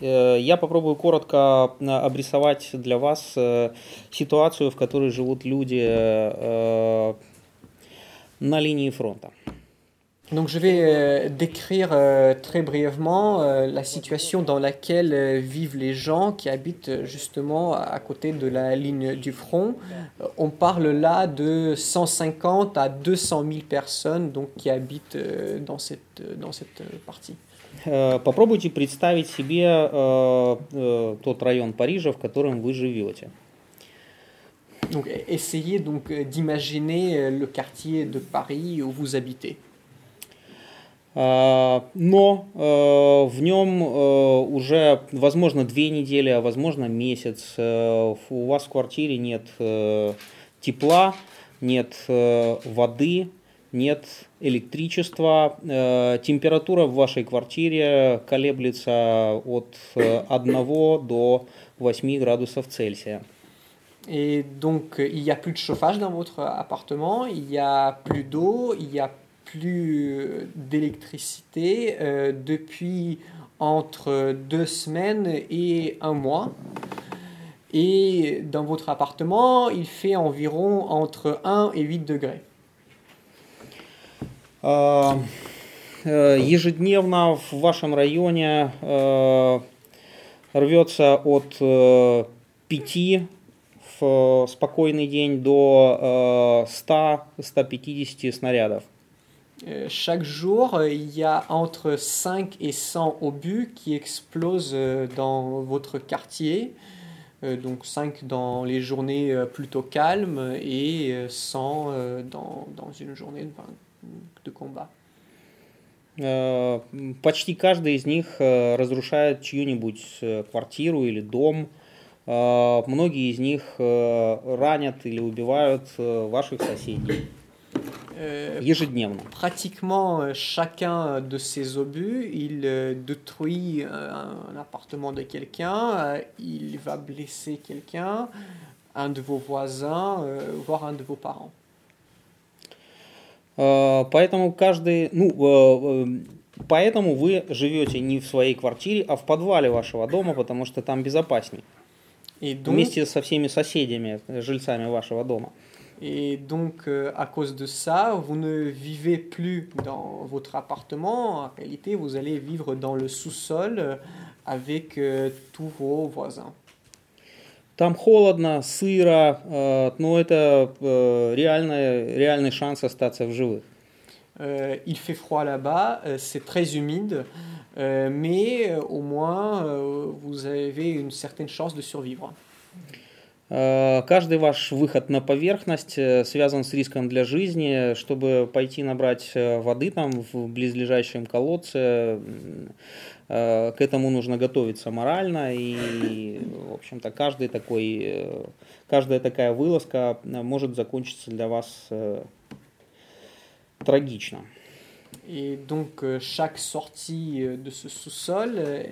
Я попробую коротко обрисовать для вас ситуацию, в которой живут люди на линии фронта. Donc je vais euh, décrire euh, très brièvement euh, la situation dans laquelle vivent les gens qui habitent justement à côté de la ligne du front. on parle là de 150 à 200 000 personnes donc, qui habitent dans cette, dans cette partie. Попробуйте представить себе тот район Парижа, в котором вы живете. Donc, essayez donc d'imaginer le quartier de Paris où vous habitez. Но в нем уже, возможно, две недели, а возможно месяц. У вас в квартире нет тепла, нет воды, нет электричества. Температура в вашей квартире колеблется от 1 до 8 градусов Цельсия. Et donc, il n'y a plus de chauffage dans votre appartement, il n'y a plus d'eau, il n'y a plus d'électricité euh, depuis entre deux semaines et un mois. Et dans votre appartement, il fait environ entre 1 et 8 degrés. Ежедневно в вашем районе рвется от 5 в спокойный день до 100-150 снарядов. Euh, chaque jour, il y a entre 5 et 100 obus qui explosent euh, dans votre quartier. Euh, donc 5 dans les journées plutôt calmes et 100 dans, dans une journée de combat. Почти каждый из них разрушает чью-нибудь квартиру или дом. Многие из них ранят или убивают ваших соседей. Euh, pratiquement euh, chacun de ces obus, il euh, détruit un, appartement de quelqu'un, il va blesser quelqu'un, un de vos voisins, voire un de vos parents. Поэтому каждый, ну, поэтому вы живете не в своей квартире, а в подвале вашего дома, потому что там безопасней. И donc, Вместе со всеми соседями, жильцами вашего дома. Et donc, euh, à cause de ça, vous ne vivez plus dans votre appartement. En réalité, vous allez vivre dans le sous-sol euh, avec euh, tous vos voisins. Там холодно, сыро, но это реальный, реальный шанс остаться в живых. Il fait froid là-bas, c'est très humide, mais au moins vous avez une certaine chance de survivre. Э, каждый ваш выход на поверхность э, связан с риском для жизни. Чтобы пойти набрать э, воды там в близлежащем колодце, к этому нужно готовиться морально. И, в общем-то, каждый такой, каждая такая вылазка может закончиться для вас трагично. Et donc euh, chaque sortie euh, de ce sous-sol, euh,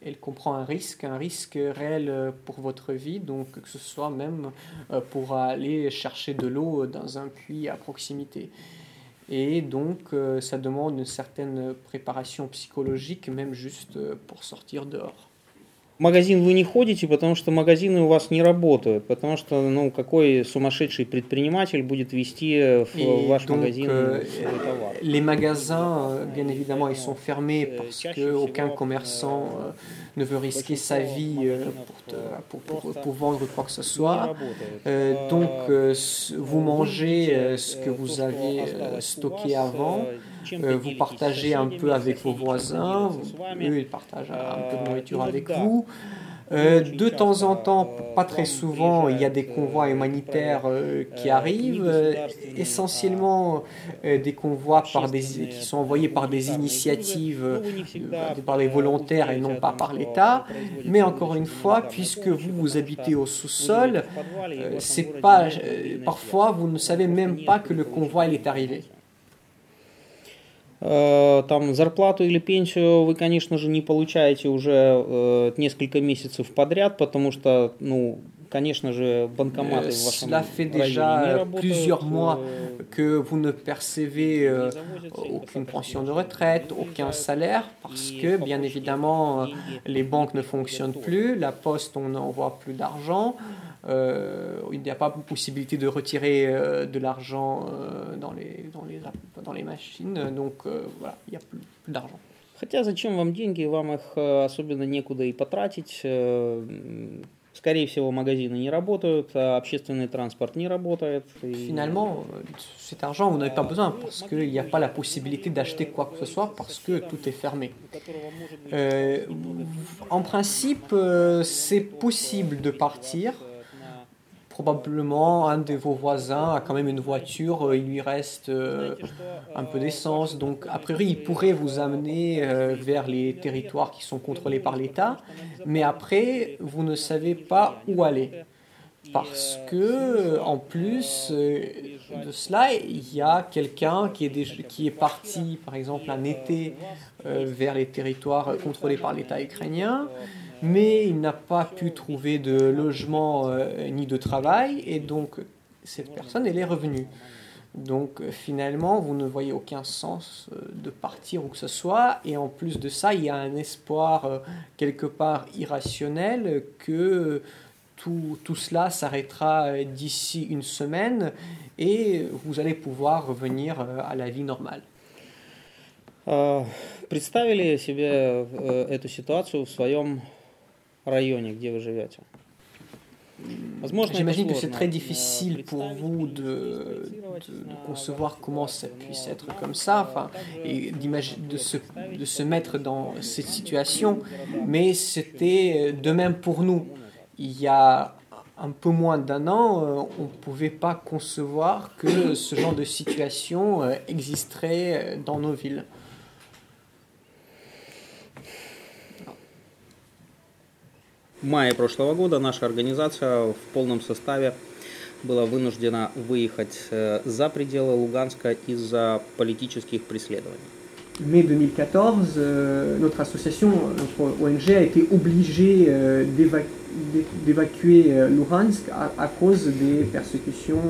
elle comprend un risque, un risque réel pour votre vie, donc que ce soit même pour aller chercher de l'eau dans un puits à proximité. Et donc ça demande une certaine préparation psychologique, même juste pour sortir dehors. магазин вы не ходите, потому что магазины у вас не работают, потому что ну какой сумасшедший предприниматель будет вести в Et ваш donc, магазин euh, товар? Les magasins, bien évidemment, ils sont fermés parce que aucun commerçant euh, ne veut risquer sa vie euh, pour, te, pour, pour, pour, vendre quoi que ce soit. Euh, donc, euh, vous mangez ce que vous avez stocké avant. Euh, vous partagez un peu avec vos voisins, eux ils partagent un peu de nourriture avec vous. Euh, de temps en temps, pas très souvent, il y a des convois humanitaires euh, qui arrivent, essentiellement des convois qui sont envoyés par des initiatives, par des volontaires et non pas par l'État. Mais encore une fois, puisque vous, vous habitez au sous-sol, c'est pas, parfois vous ne savez même pas que le convoi est arrivé. Э, там зарплату или пенсию вы, конечно же, не получаете уже э, несколько месяцев подряд, потому что, ну, Конечно же, банкоматы в вашем Cela fait déjà plusieurs mois que vous ne percevez aucune pension de retraite, aucun salaire, parce que, bien évidemment, les banques ne fonctionnent plus, la poste, on n'envoie plus d'argent. Euh, il n'y a pas possibilité de retirer euh, de l'argent euh, dans, les, dans, les, dans les machines, donc voilà, il n'y a plus, plus d'argent. Хотя зачем вам деньги, вам их особенно некуда и потратить. Скорее всего, магазины не работают, а общественный транспорт не работает. Finalement, cet argent, vous n'avez pas besoin parce qu'il n'y a pas la possibilité d'acheter quoi que ce soit parce que tout est fermé. Euh, en principe, c'est possible de partir probablement un de vos voisins a quand même une voiture, euh, il lui reste euh, un peu d'essence, donc a priori il pourrait vous amener euh, vers les territoires qui sont contrôlés par l'État, mais après vous ne savez pas où aller. Parce que, en plus de cela, il y a quelqu'un qui, est qui est parti, par exemple, un été vers les territoires contrôlés par l'État ukrainien, mais il n'a pas pu trouver de logement euh, ni de travail, et donc cette personne, elle est revenue. Donc finalement, vous ne voyez aucun sens euh, de partir où que ce soit, et en plus de ça, il y a un espoir euh, quelque part irrationnel que tout, tout cela s'arrêtera d'ici une semaine et vous allez pouvoir revenir à la vie normale. Представили себе эту ситуацию в своем районе, где вы живете. J'imagine que c'est très difficile pour vous de, de, concevoir comment ça puisse être comme ça, enfin, et de se, de se mettre dans cette situation, mais c'était de même pour nous. Il y a un peu moins d'un an, euh, on ne pouvait pas concevoir que ce genre de situation euh, existerait dans nos villes. В мае прошлого года наша организация в полном составе была вынуждена выехать э, за пределы Луганска из-за политических преследований. Mai 2014, euh, notre association, notre ONG a été obligée euh, d'évacuer euh, Luhansk à, cause des persécutions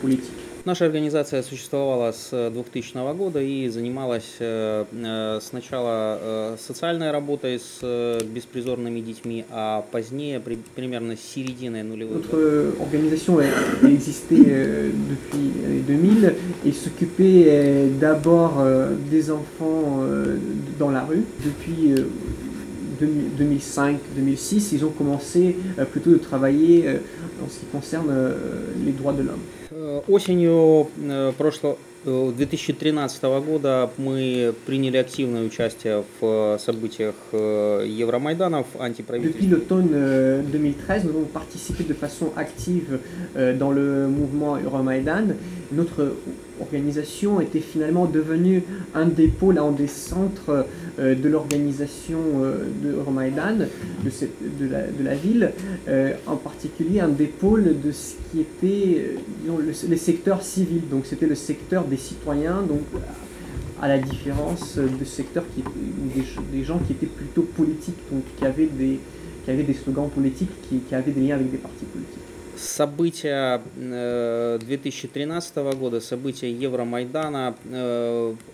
politiques. Наша организация существовала с 2000 года и занималась э, э, сначала э, социальной работой с беспризорными детьми, а позднее, примерно с середины нулевых. Notre organisation a existé depuis les 2000 et s'occupait d'abord des enfants dans la rue. Depuis 2005-2006, ils ont commencé plutôt de travailler en ce qui concerne les droits de l'homme. Осенью прошлого 2013 года мы приняли активное участие в событиях Евромайданов l'automne 2013, nous avons participé de. Notre organisation était finalement devenue un des pôles, un des centres euh, de l'organisation euh, de Euromaidan, de, de, la, ville, euh, en particulier un des pôles de ce qui était les secteurs civils. Donc c'était le secteur des citoyens, donc à la différence de secteurs qui des, des gens qui étaient plutôt politiques, donc qui avaient des, qui avaient des slogans politiques, qui, qui avaient des liens avec des partis politiques. События 2013 года, события Евромайдана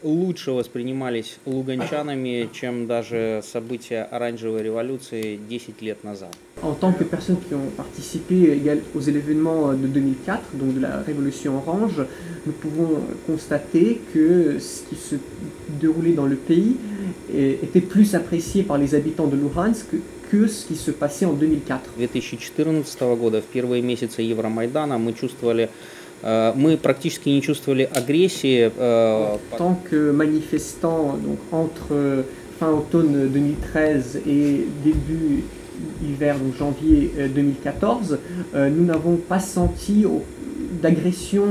лучше воспринимались луганчанами, чем даже события оранжевой революции 10 лет назад. En tant que personnes qui ont participé aux événements de 2004, donc de la révolution orange, nous pouvons constater que ce qui se déroulait dans le pays était plus apprécié par les habitants de Luhansk que ce qui se passait en 2004. 2014 года, в первые месяцы Евромайдана, мы чувствовали мы практически не чувствовали агрессии. En tant que manifestant, donc entre fin automne 2013 et début hiver, donc janvier 2014, nous n'avons pas senti d'agression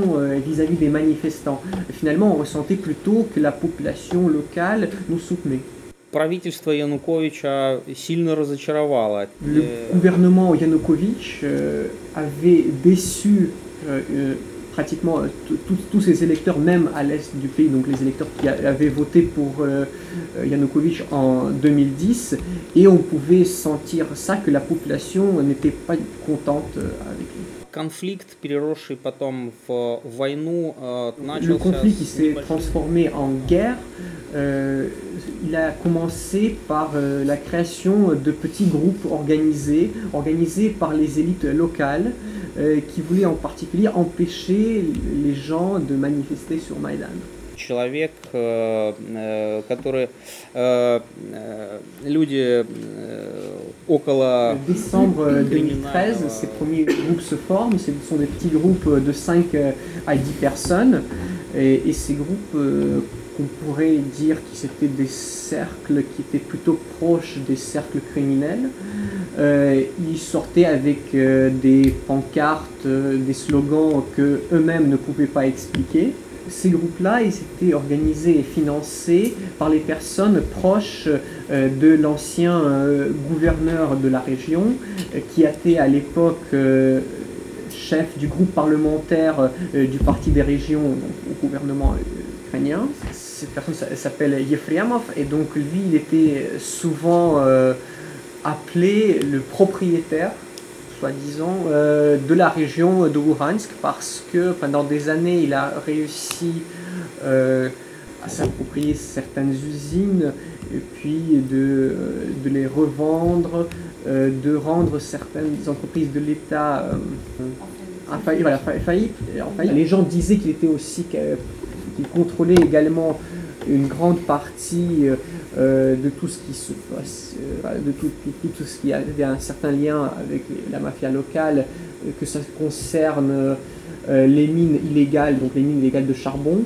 vis-à-vis des manifestants. Finalement, on ressentait plutôt que la population locale nous soutenait. правительство Януковича сильно разочаровало. Le gouvernement Yanukovych avait déçu pratiquement tous ces électeurs, même à l'est du pays, donc les électeurs qui avaient voté pour Yanukovych en 2010, et on pouvait sentir ça, que la population n'était pas contente avec lui. Le conflit qui s'est transformé en guerre, euh, il a commencé par euh, la création de petits groupes organisés, organisés par les élites locales, euh, qui voulaient en particulier empêcher les gens de manifester sur Maïdan человек, который люди около... Décembre 2013, ces premiers groupes se forment, ce sont des petits groupes de 5 à 10 personnes, et, et ces groupes qu'on pourrait dire que c'était des cercles qui étaient plutôt proches des cercles criminels. Euh, ils sortaient avec euh, des pancartes, euh, des slogans que eux-mêmes ne pouvaient pas expliquer. Ces groupes-là, ils étaient organisés et financés par les personnes proches de l'ancien gouverneur de la région, qui était à l'époque chef du groupe parlementaire du Parti des régions au gouvernement ukrainien. Cette personne s'appelle Yefremov et donc lui, il était souvent appelé le propriétaire soi-disant, euh, de la région de Luhansk parce que pendant des années, il a réussi euh, à s'approprier certaines usines et puis de, de les revendre, euh, de rendre certaines entreprises de l'État en faillite. Les gens disaient qu'il était aussi qu'il contrôlait également une grande partie euh, de tout ce qui se passe, euh, de tout, tout, ce qui avait un certain lien avec la mafia locale, euh, que ça concerne les mines illégales, donc les mines illégales de charbon,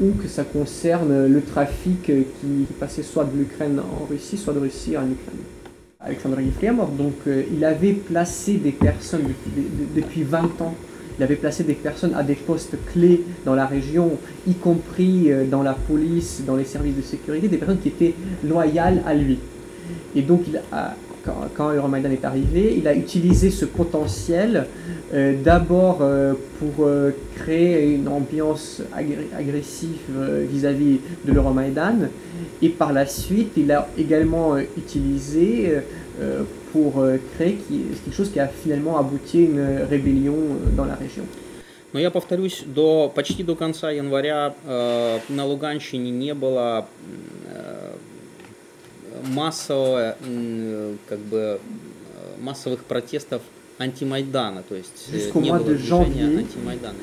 ou que ça concerne le trafic qui passait soit de l'Ukraine en Russie, soit de Russie en Ukraine. Alexandre Yefremov, donc il avait placé des personnes depuis 20 ans il avait placé des personnes à des postes clés dans la région, y compris euh, dans la police, dans les services de sécurité, des personnes qui étaient loyales à lui. Et donc, quand, quand Euromaidan est arrivé, il a utilisé ce potentiel euh, d'abord euh, pour créer une ambiance agressive vis-à-vis de l'Euromaidan, et par la suite, il a également utilisé pour euh, créer quelque chose qui a finalement abouti à une rébellion euh, dans la région. Но я повторюсь, до, почти до конца января э, на Луганщине не было э, массового, э, как бы, массовых протестов anti-Maïdan, то есть Jusqu'au mois de janvier,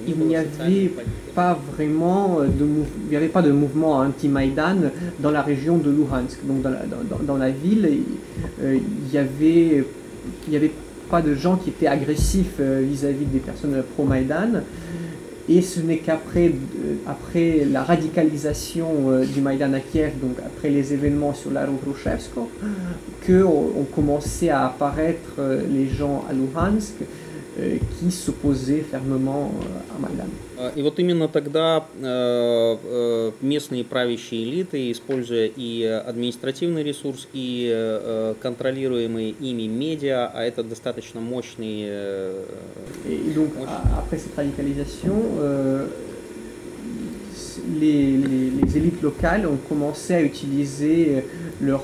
il n'y avait pas vraiment de il n'y avait pas de mouvement anti-Maïdan dans la région de Luhansk. Donc dans la, dans, dans la ville, il y avait il y avait pas de gens qui étaient agressifs vis-à-vis des personnes pro-Maïdan. Et ce n'est qu'après après la radicalisation du Maïdan à Kiev, donc après les événements sur la rue Grushevsko, qu'on commençait à apparaître les gens à Luhansk qui s'opposaient fermement à Maïdan. И вот именно тогда местные правящие элиты, используя и административный ресурс, и контролируемые ими медиа, а это достаточно мощный... Et donc, après cette radicalisation, les, les, les, élites locales ont commencé à utiliser leur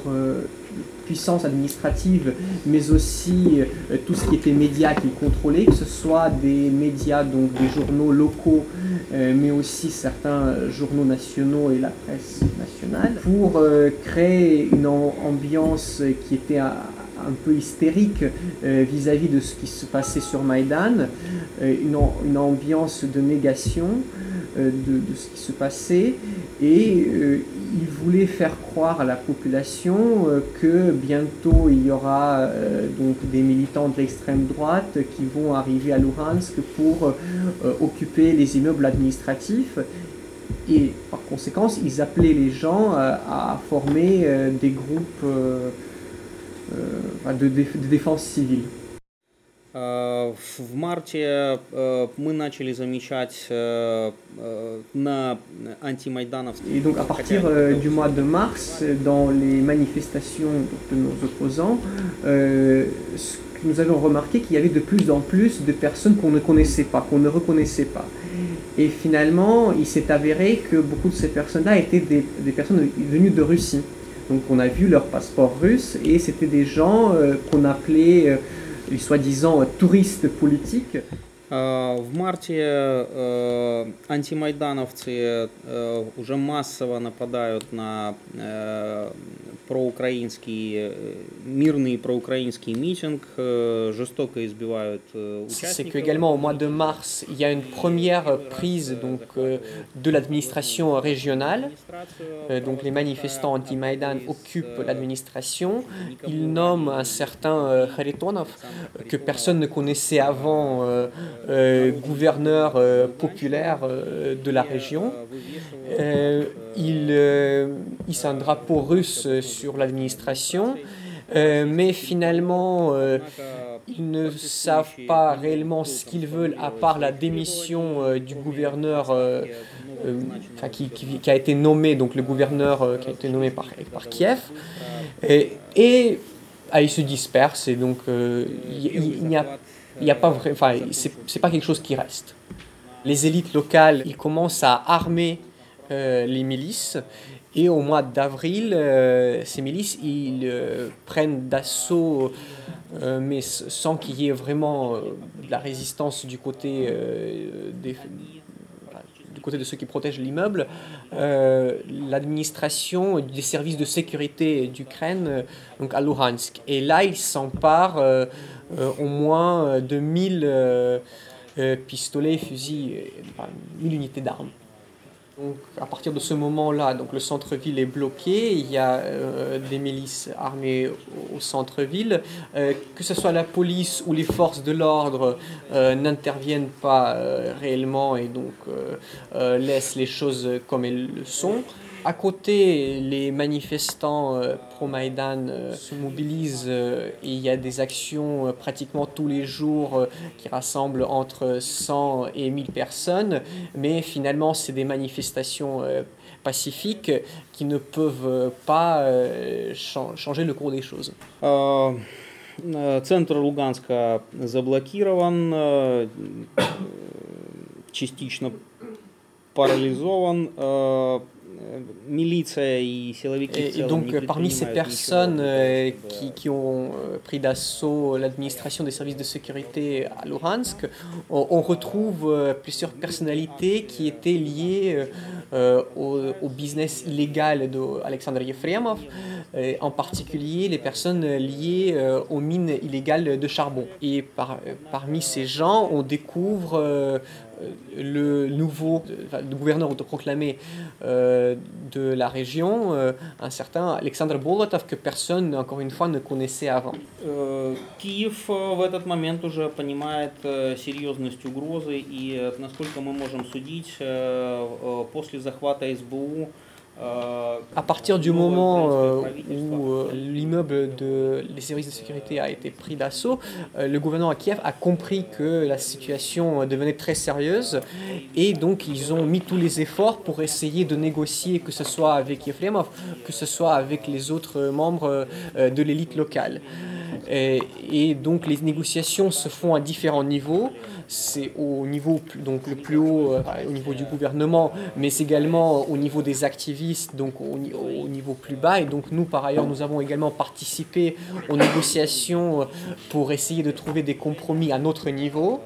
puissance administrative, mais aussi euh, tout ce qui était médias qu'ils contrôlaient, que ce soit des médias, donc des journaux locaux, euh, mais aussi certains journaux nationaux et la presse nationale, pour euh, créer une ambiance qui était un, peu hystérique vis-à-vis de ce qui se passait sur Maïdan, une, ambiance de négation de, de, ce qui se passait, et il voulait faire croire à la population euh, que bientôt il y aura euh, donc des militants de l'extrême droite qui vont arriver à Luhansk pour euh, occuper les immeubles administratifs et par conséquent ils appelaient les gens à former des groupes de défense civile. В марте мы начали замечать на антимайдановских... Et donc à partir du mois de mars, dans les manifestations de nos opposants, euh, nous avons remarqué qu'il y avait de plus en plus de personnes qu'on ne connaissait pas, qu'on ne reconnaissait pas. Et finalement, il s'est avéré que beaucoup de ces personnes-là étaient des, des, personnes venues de Russie. Donc on a vu leur passeport russe et c'était des gens qu'on appelait soi-disant touristes politiques. В марте антимайдановцы уже массово нападают на проукраинский, мирный проукраинский митинг, жестоко избивают участников. C'est qu'également au mois de mars, il y a une première prise donc, de l'administration régionale. Donc les manifestants anti-Maïdan occupent l'administration. Ils nomment un certain Kharitonov que personne ne connaissait avant gouverneur populaire de la région. il hisse un drapeau russe sur l'administration, euh, mais finalement, euh, ils ne savent pas réellement ce qu'ils veulent à part la démission euh, du gouverneur qui, qui, a été nommé, donc le gouverneur qui a été nommé par, par Kiev. Et, et ah, ils se dispersent et donc il n'y a, pas enfin, c'est pas quelque chose qui reste. Les élites locales, ils commencent à armer les milices et au mois d'avril, euh, ces milices, ils euh, prennent d'assaut, euh, mais sans qu'il y ait vraiment de la résistance du côté, des, du côté de ceux qui protègent l'immeuble, l'administration des services de sécurité d'Ukraine, donc à Luhansk. Et là, ils s'emparent au moins de 1000 pistolets, fusils, 1000 unités d'armes. Donc, à partir de ce moment-là, donc le centre-ville est bloqué. Il y a euh, des milices armées au, centre-ville. Euh, que ce soit la police ou les forces de l'ordre euh, n'interviennent pas réellement et donc laissent les choses comme elles le sont. À côté, les manifestants euh, pro-Maïdan euh, se mobilisent euh, et il y a des actions pratiquement tous les jours qui rassemblent entre 100 et 1000 personnes, mais finalement, c'est des manifestations pacifiques qui ne peuvent pas changer le cours des choses. Центр Луганска заблокирован, частично парализован. et, donc, parmi ces personnes euh, qui, qui, ont euh, pris d'assaut l'administration des services de sécurité à Luhansk, on, retrouve euh, plusieurs personnalités qui étaient liées au, au, business illégal d'Alexandre Yefremov, en particulier les personnes liées aux mines illégales de charbon. Et par, parmi ces gens, on découvre le nouveau le gouverneur autoproclamé euh, de la région, euh, un certain Alexandre Bolotov, que personne, encore une fois, ne connaissait avant. Киев в этот момент уже понимает серьезность угрозы, и насколько мы можем судить, после захвата СБУ à partir du moment euh, où euh, l'immeuble de les services de sécurité a été pris d'assaut, euh, le gouvernement à Kiev a compris que la situation devenait très sérieuse et donc ils ont mis tous les efforts pour essayer de négocier, que ce soit avec Yefremov, que ce soit avec les autres membres de l'élite locale. Et, donc les négociations se font à différents niveaux. C'est au niveau donc le plus haut, euh, au niveau du gouvernement, mais également au niveau des activistes, donc au, au, niveau plus bas. Et donc nous, par ailleurs, nous avons également participé aux négociations euh, pour essayer de trouver des compromis à notre niveau.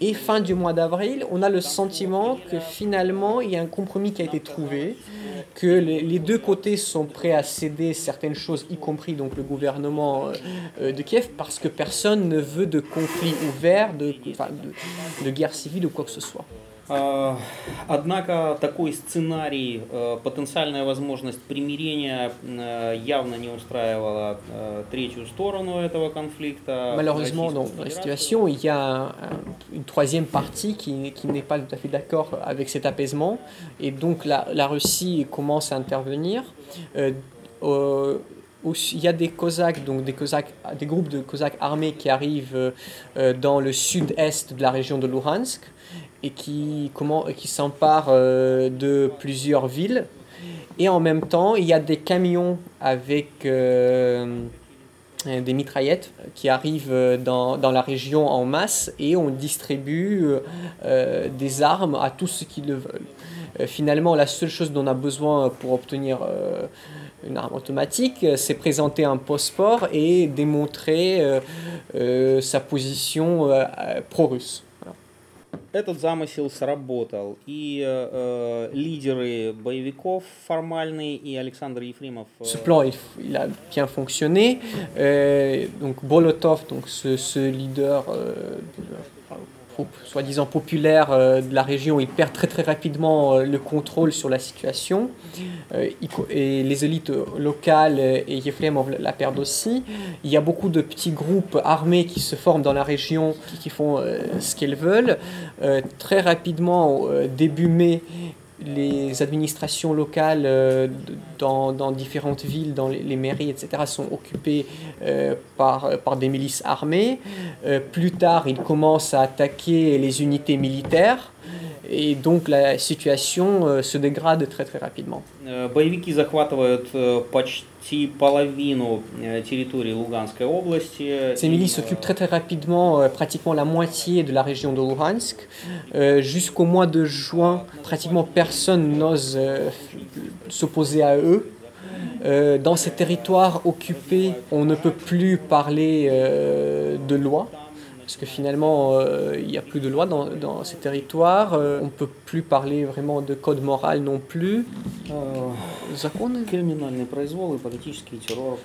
Et fin du mois d'avril, on a le sentiment que finalement, il y a un compromis qui a été trouvé, que les, deux côtés sont prêts à céder certaines choses, y compris donc le gouvernement euh, euh, de Kiev, parce que personne ne veut de conflit ouvert, de, de, de guerre civile ou quoi que ce soit. Однако такой сценарий, потенциальная возможность примирения явно не устраивала третью сторону этого конфликта. Malheureusement, dans la situation, il y a une troisième partie qui, qui n'est pas tout à fait d'accord avec cet apaisement. Et donc la, la Russie commence à intervenir. Euh, il y a des Cosaques, donc des, Cosaques, des groupes de Cosaques armés qui arrivent euh, dans le sud-est de la région de Luhansk et qui, comment, qui s'empare euh, de plusieurs villes. Et en même temps, il y a des camions avec, euh, des mitraillettes qui arrivent dans, dans, la région en masse et on distribue des armes à tous ceux qui le veulent. finalement, la seule chose dont on a besoin pour obtenir une arme automatique, c'est présenter un passeport et démontrer sa position pro-russe. Этот замысел сработал. И э, лидеры боевиков формальные и Александр Ефремов. Ce plan, il, il a bien fonctionné. Euh, donc Bolotov, donc ce, ce leader euh, soi-disant populaire euh, de la région, il perd très très rapidement euh, le contrôle sur la situation. Euh, et les élites locales et Yefremov la perdent aussi. Il y a beaucoup de petits groupes armés qui se forment dans la région, qui, font ce qu'ils veulent. très rapidement, début mai, les administrations locales euh, dans, différentes villes, dans les, mairies, etc., sont occupées euh, par, par des milices armées. Euh, plus tard, ils commencent à attaquer les unités militaires. Et donc la situation se dégrade très très rapidement. Боевики захватывают почти половину территории Луганской области. Ces milices occupent très très rapidement pratiquement la moitié de la région de Luhansk. Jusqu'au mois de juin, pratiquement personne n'ose s'opposer à eux. dans ces territoires occupés, on ne peut plus parler de loi parce que finalement, euh, il n'y a plus de loi dans, ces territoires, euh, on ne peut plus parler vraiment de code moral non plus.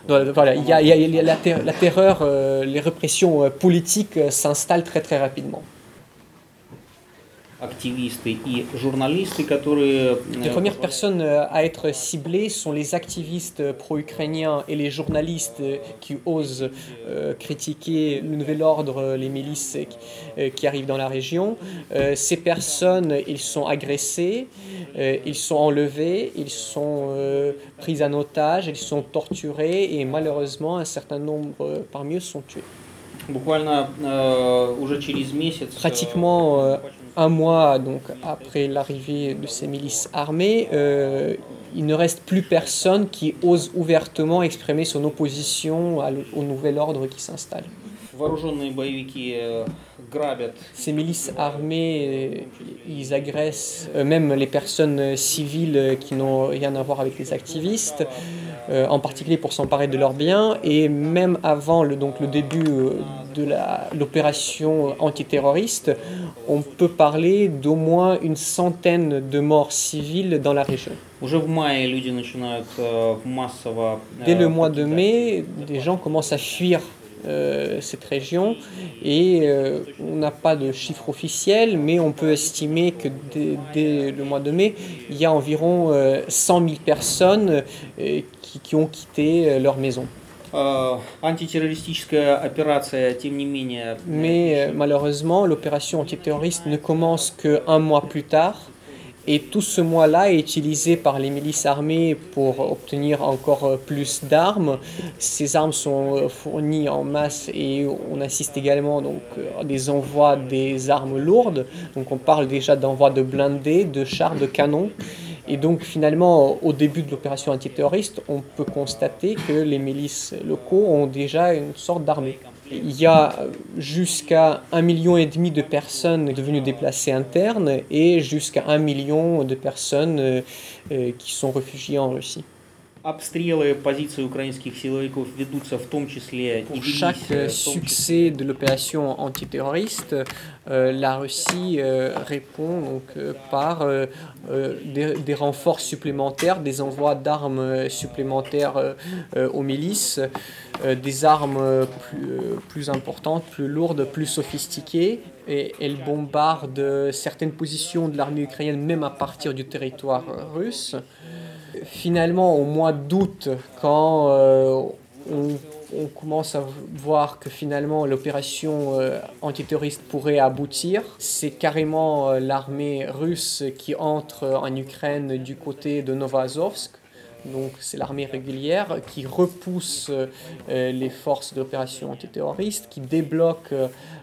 Il y a, la, ter la, terreur, euh, les répressions politiques s'installent très très rapidement. Les premières personnes à être ciblées sont les activistes pro-ukrainiens et les journalistes qui osent critiquer le nouvel ordre, les milices qui arrivent dans la région. ces personnes, ils sont agressés, ils sont enlevés, ils sont pris en otage, ils sont torturés et malheureusement un certain nombre parmi eux sont tués. Pratiquement un mois donc, après l'arrivée de ces milices armées, euh, il ne reste plus personne qui ose ouvertement exprimer son opposition au nouvel ordre qui s'installe. Э, ces milices armées, ils agressent euh, même les personnes civiles qui n'ont rien à voir avec les activistes, euh, en particulier pour s'emparer de leurs biens. Et même avant le, donc, le début de l'opération antiterroriste, on peut parler d'au moins une centaine de morts civiles dans la région. Э, Dès le mois de mai, des gens commencent à fuir euh, cette région et euh, on n'a pas de chiffre officiel, mais on peut estimer que dès, le mois de mai, il y a environ 100 euh, 000 personnes qui, qui, ont quitté leur maison. Mais malheureusement, l'opération antiterroriste ne commence qu'un mois plus tard. Et tout ce mois-là est utilisé par les milices armées pour obtenir encore plus d'armes. Ces armes sont fournies en masse et on assiste également donc, à des envois des armes lourdes. Donc on parle déjà d'envois de blindés, de chars, de canons. Et donc finalement, au début de l'opération antiterroriste, on peut constater que les milices locaux ont déjà une sorte d'armée. Il y a jusqu'à un million et demi de personnes devenues déplacées internes et jusqu'à un million de personnes euh, euh, qui sont réfugiées en Russie. Pour chaque э, succès de l'opération antiterroriste, euh, la Russie euh, répond donc, euh, par des, des, renforts supplémentaires, des envois d'armes supplémentaires aux milices, des armes plus, plus, importantes, plus lourdes, plus sophistiquées. Et elle bombarde certaines positions de l'armée ukrainienne même à partir du territoire russe finalement, au mois d'août, quand euh, on, commence à voir que finalement l'opération euh, antiterroriste pourrait aboutir, c'est carrément euh, l'armée russe qui entre en Ukraine du côté de Novazovsk. Donc c'est l'armée régulière, qui repousse les forces d'opération antiterroriste, qui débloque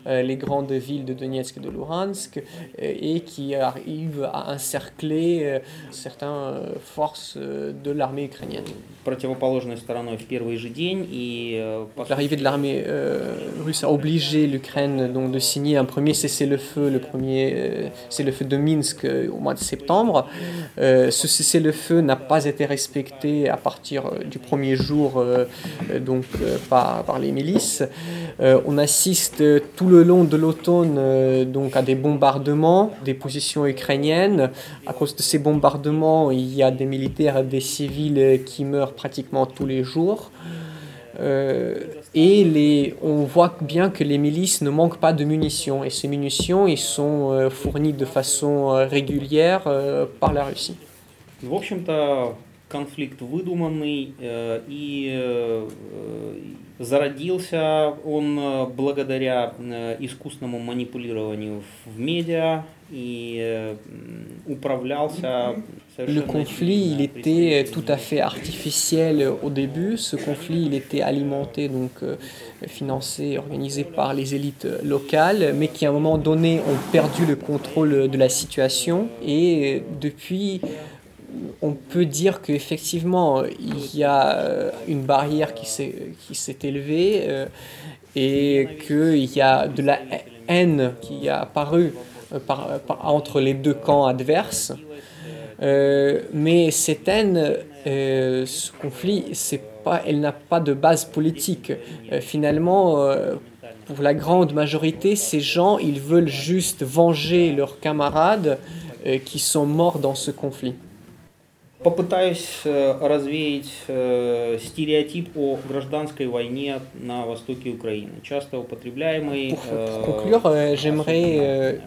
les grandes villes de Donetsk et de Luhansk et qui arrive à encercler certaines forces de l'armée ukrainienne. L'arrivée de l'armée russe a obligé l'Ukraine donc de signer un premier cessez-le-feu, le premier cessez-le-feu de Minsk au mois de septembre. ce cessez-le-feu n'a pas été respecté à partir du premier jour donc par, par les milices. on assiste tout le long de l'automne donc à des bombardements des positions ukrainiennes. À cause de ces bombardements, il y a des militaires et des civils qui meurent pratiquement tous les jours. Euh, et les, on voit bien que les milices ne manquent pas de munitions. Et ces munitions, ils sont euh, fournies de façon euh, régulière euh, par la Russie. В общем-то, конфликт выдуманный э, и э, зародился он э, благодаря э, искусному манипулированию в медиа и э, управлялся Le conflit, il était tout à fait artificiel au début. Ce conflit, il était alimenté, donc euh, financé, organisé par les élites locales, mais qui à un moment donné ont perdu le contrôle de la situation. Et depuis, on peut dire qu'effectivement, il y a euh, une barrière qui s'est élevée euh, et qu'il y a de la haine qui a apparu entre les deux camps adverses. Euh, mais cette haine, euh, ce conflit, pas, elle n'a pas de base politique. Euh, finalement, pour la grande majorité, ces gens, ils veulent juste venger leurs camarades qui sont morts dans ce conflit. Попытаюсь развеять стереотип о гражданской войне на востоке Украины, часто употребляемый. Pour, pour conclure, j'aimerais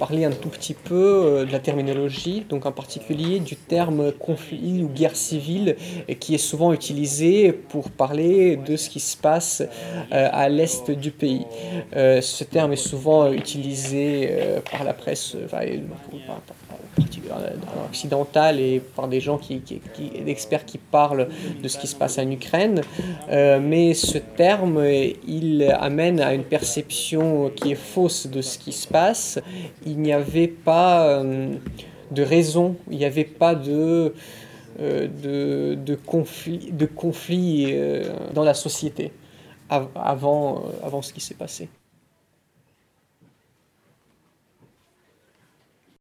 parler un tout petit peu de la terminologie, donc en particulier du terme conflit ou guerre civile, qui est souvent utilisé pour parler de ce qui se passe à l'est du pays. Ce terme est souvent utilisé par la presse, enfin, occidentale et par des gens qui, qui, qui d'experts qui parlent de ce qui se passe en Ukraine, euh, mais ce terme il amène à une perception qui est fausse de ce qui se passe. Il n'y avait pas euh, de raison, il n'y avait pas de euh, de, de conflit, de conflit dans la société avant, avant ce qui s'est passé.